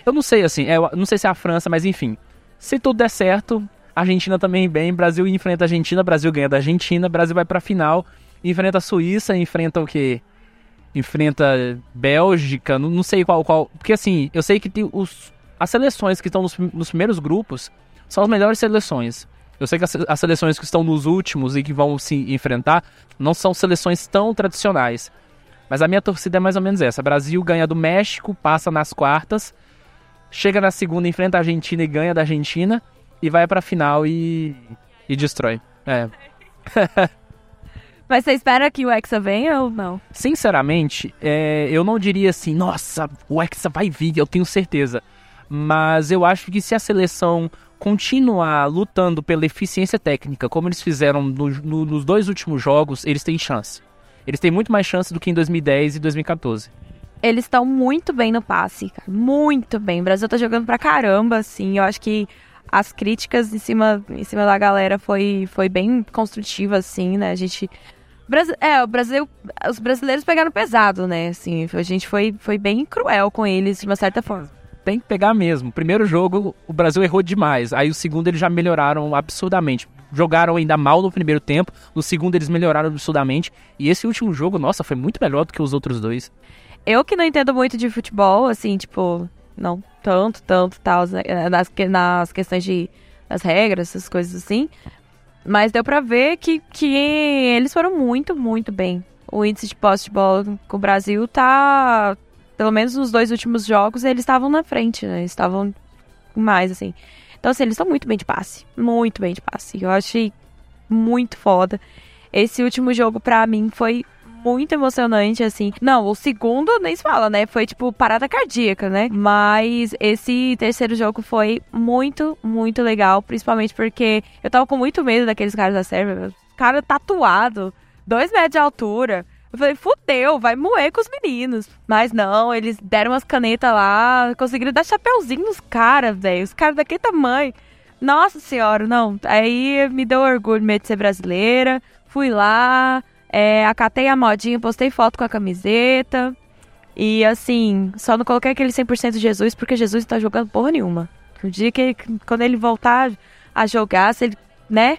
Eu não sei, assim, é, eu não sei se é a França, mas enfim. Se tudo der certo, Argentina também bem, Brasil enfrenta a Argentina, Brasil ganha da Argentina, Brasil vai pra final, enfrenta a Suíça, enfrenta o quê? Enfrenta Bélgica, não, não sei qual, qual. Porque assim, eu sei que tem os, as seleções que estão nos, nos primeiros grupos são as melhores seleções. Eu sei que as, as, seleções que estão nos últimos e que vão se enfrentar não são seleções tão tradicionais. Mas a minha torcida é mais ou menos essa: Brasil ganha do México, passa nas quartas, chega na segunda, enfrenta a Argentina e ganha da Argentina, e vai pra final e, e destrói. É. Mas você espera que o Hexa venha ou não? Sinceramente, é, eu não diria assim, nossa, o Hexa vai vir, eu tenho certeza. Mas eu acho que se a seleção continuar lutando pela eficiência técnica, como eles fizeram no, no, nos dois últimos jogos, eles têm chance. Eles têm muito mais chance do que em 2010 e 2014. Eles estão muito bem no passe, cara. Muito bem. O Brasil tá jogando pra caramba, assim. Eu acho que as críticas em cima, em cima da galera foi, foi bem construtiva, assim, né? A gente. É, o Brasil. Os brasileiros pegaram pesado, né? Assim, a gente foi, foi bem cruel com eles, de uma certa forma tem que pegar mesmo. Primeiro jogo, o Brasil errou demais. Aí o segundo eles já melhoraram absurdamente. Jogaram ainda mal no primeiro tempo. No segundo eles melhoraram absurdamente. E esse último jogo, nossa, foi muito melhor do que os outros dois. Eu que não entendo muito de futebol, assim, tipo, não tanto, tanto, tal, né, nas, nas questões de das regras, essas coisas assim. Mas deu pra ver que, que eles foram muito, muito bem. O índice de posse de bola com o Brasil tá, pelo menos nos dois últimos jogos, eles estavam na frente, né? Estavam mais, assim. Então, assim, eles estão muito bem de passe. Muito bem de passe. Eu achei muito foda. Esse último jogo, pra mim, foi muito emocionante, assim. Não, o segundo nem se fala, né? Foi tipo parada cardíaca, né? Mas esse terceiro jogo foi muito, muito legal. Principalmente porque eu tava com muito medo daqueles caras da Sérvia. Cara tatuado, dois metros de altura. Eu falei, fudeu, vai moer com os meninos. Mas não, eles deram umas canetas lá, conseguiram dar chapeuzinho nos caras, velho. Os caras daquele tamanho. Nossa senhora, não. Aí me deu orgulho mesmo de ser brasileira. Fui lá, é, acatei a modinha, postei foto com a camiseta. E assim, só não coloquei aquele 100% Jesus, porque Jesus não tá jogando porra nenhuma. O dia que, quando ele voltar a jogar, se ele, né?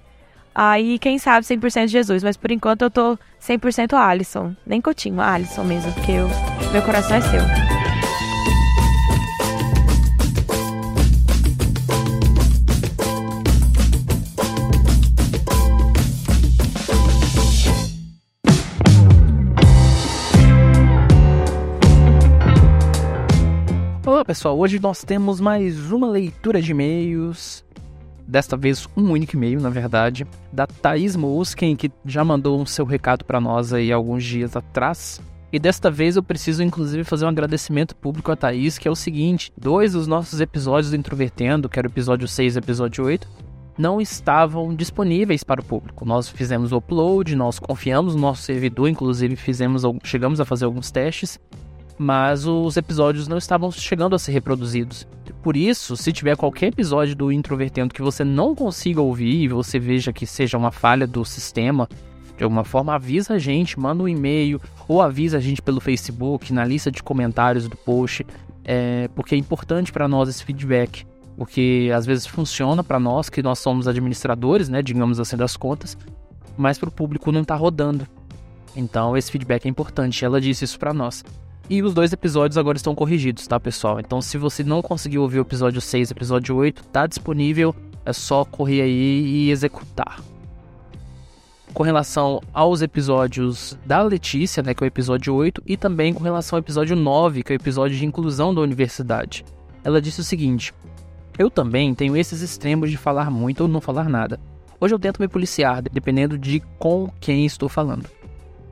Aí, quem sabe 100% Jesus, mas por enquanto eu tô 100% Alisson. Nem Coutinho, Alisson mesmo, porque eu, meu coração é seu. Olá pessoal, hoje nós temos mais uma leitura de e-mails desta vez um único e-mail, na verdade, da Thaís Musken, que já mandou um seu recado para nós aí alguns dias atrás. E desta vez eu preciso inclusive fazer um agradecimento público a Thaís, que é o seguinte: dois dos nossos episódios do Introvertendo, que era o episódio 6 e episódio 8, não estavam disponíveis para o público. Nós fizemos o upload, nós confiamos no nosso servidor, inclusive fizemos, chegamos a fazer alguns testes mas os episódios não estavam chegando a ser reproduzidos. Por isso, se tiver qualquer episódio do Introvertendo que você não consiga ouvir e você veja que seja uma falha do sistema, de alguma forma avisa a gente, manda um e-mail ou avisa a gente pelo Facebook, na lista de comentários do post, é, porque é importante para nós esse feedback. Porque às vezes funciona para nós, que nós somos administradores, né, digamos assim, das contas, mas para o público não está rodando. Então esse feedback é importante. Ela disse isso para nós. E os dois episódios agora estão corrigidos, tá, pessoal? Então, se você não conseguiu ouvir o episódio 6 e o episódio 8, tá disponível. É só correr aí e executar. Com relação aos episódios da Letícia, né, que é o episódio 8, e também com relação ao episódio 9, que é o episódio de inclusão da universidade. Ela disse o seguinte: Eu também tenho esses extremos de falar muito ou não falar nada. Hoje eu tento me policiar, dependendo de com quem estou falando.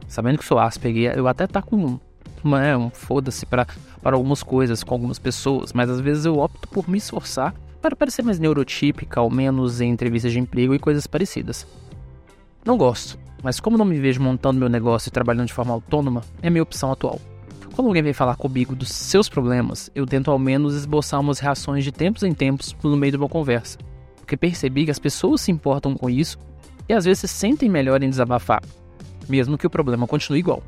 sabendo que sou Asperger, eu até tá com uma, é, um foda-se para algumas coisas com algumas pessoas, mas às vezes eu opto por me esforçar para parecer mais neurotípica, ao menos em entrevistas de emprego e coisas parecidas. Não gosto, mas como não me vejo montando meu negócio e trabalhando de forma autônoma, é minha opção atual. Quando alguém vem falar comigo dos seus problemas, eu tento ao menos esboçar umas reações de tempos em tempos no meio de uma conversa, porque percebi que as pessoas se importam com isso e às vezes se sentem melhor em desabafar, mesmo que o problema continue igual.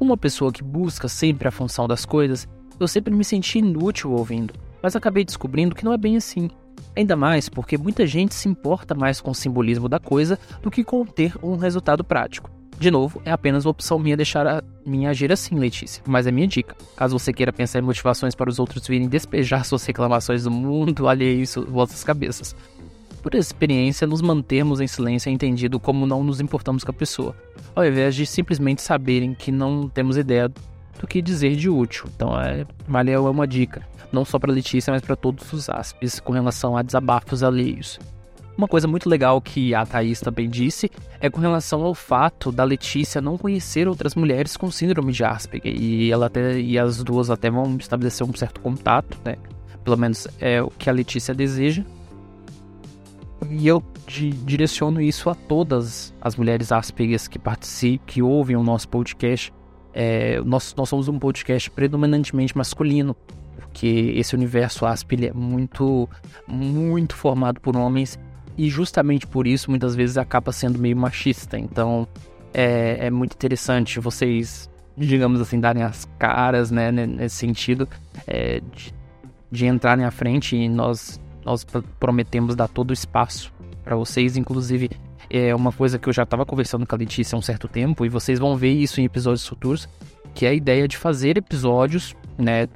Como uma pessoa que busca sempre a função das coisas, eu sempre me senti inútil ouvindo, mas acabei descobrindo que não é bem assim. Ainda mais porque muita gente se importa mais com o simbolismo da coisa do que com ter um resultado prático. De novo, é apenas uma opção minha deixar a minha agir assim, Letícia, mas é minha dica. Caso você queira pensar em motivações para os outros virem despejar suas reclamações do mundo alheio em vossas cabeças. Por experiência, nos mantermos em silêncio é entendido como não nos importamos com a pessoa, ao invés de simplesmente saberem que não temos ideia do que dizer de útil. Então, é, vale uma dica não só para Letícia, mas para todos os aspes com relação a desabafos alheios. Uma coisa muito legal que a Thaís também disse é com relação ao fato da Letícia não conhecer outras mulheres com síndrome de Asperger e ela até e as duas até vão estabelecer um certo contato, né? Pelo menos é o que a Letícia deseja. E eu direciono isso a todas as mulheres Asperger que participam, que ouvem o nosso podcast. É, nós, nós somos um podcast predominantemente masculino porque esse universo ASP é muito, muito formado por homens e justamente por isso muitas vezes acaba sendo meio machista. Então é, é muito interessante vocês, digamos assim, darem as caras, né, nesse sentido, é, de, de entrarem à frente e nós, nós prometemos dar todo o espaço para vocês, inclusive é uma coisa que eu já estava conversando com a Letícia há um certo tempo e vocês vão ver isso em episódios futuros, que é a ideia de fazer episódios, né,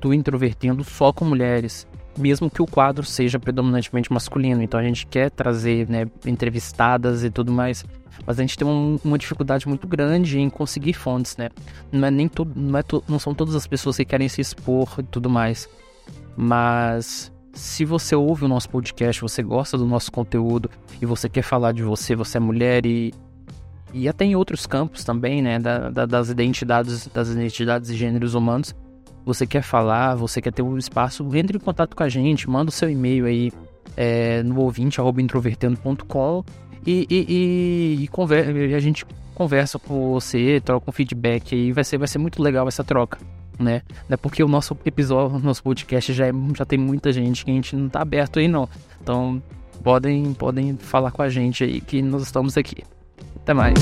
do Introvertendo só com mulheres, mesmo que o quadro seja predominantemente masculino. Então a gente quer trazer né, entrevistadas e tudo mais, mas a gente tem um, uma dificuldade muito grande em conseguir fontes, né? Não é nem todo, não, é to, não são todas as pessoas que querem se expor e tudo mais, mas se você ouve o nosso podcast, você gosta do nosso conteúdo e você quer falar de você, você é mulher e e até em outros campos também, né, da, da, das identidades, das identidades e gêneros humanos, você quer falar, você quer ter um espaço, entre em contato com a gente, manda o seu e-mail aí é, no ouvinte.introvertendo.com e, e, e, e, conversa, a gente conversa com você, troca um feedback aí, vai ser, vai ser muito legal essa troca, né? Não é porque o nosso episódio, o nosso podcast já, é, já tem muita gente que a gente não tá aberto aí não. Então podem, podem falar com a gente aí que nós estamos aqui. Até mais.